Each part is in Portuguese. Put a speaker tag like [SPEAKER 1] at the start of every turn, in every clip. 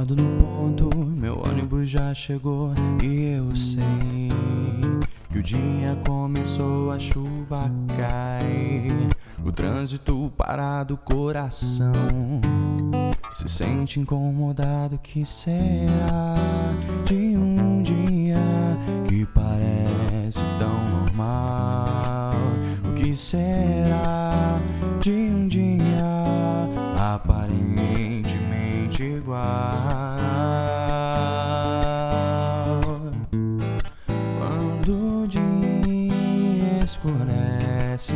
[SPEAKER 1] Acordo no ponto, meu ônibus já chegou e eu sei que o dia começou, a chuva cai, o trânsito parado, coração se sente incomodado. Que será de um escurece,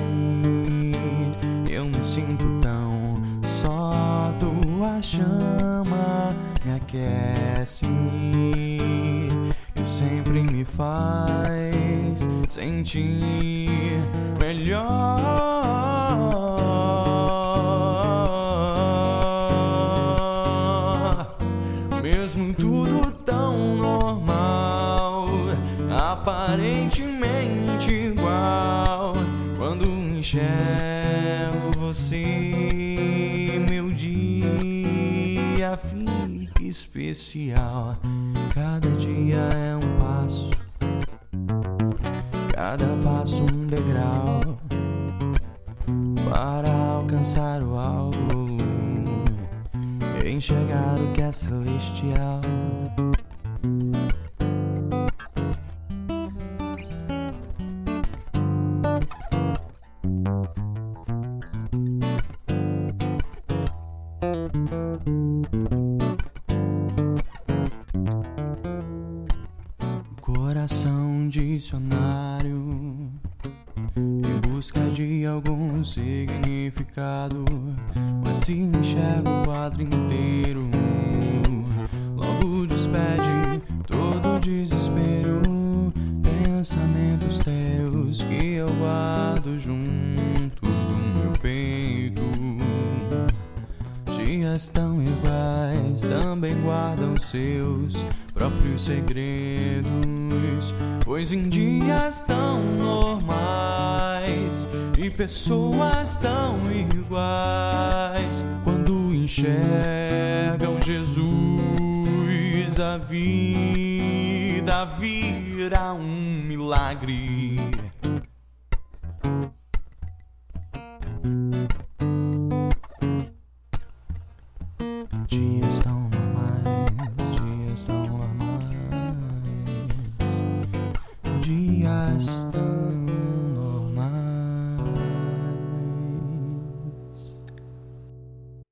[SPEAKER 1] eu me sinto tão só. Tua chama me aquece e sempre me faz sentir melhor. Mesmo tudo tão normal, aparentemente Enxergo você, meu dia fica especial. Cada dia é um passo, cada passo um degrau para alcançar o alvo, enxergar o que é celestial. Em busca de algum significado, mas se enxerga o quadro inteiro, logo despede todo o desespero. Pensamentos teus que eu guardo junto do meu peito. Dias tão iguais também guardam seus próprios segredos. Pois em dias tão normais e pessoas tão iguais, quando enxergam Jesus, a vida vira um milagre. Dias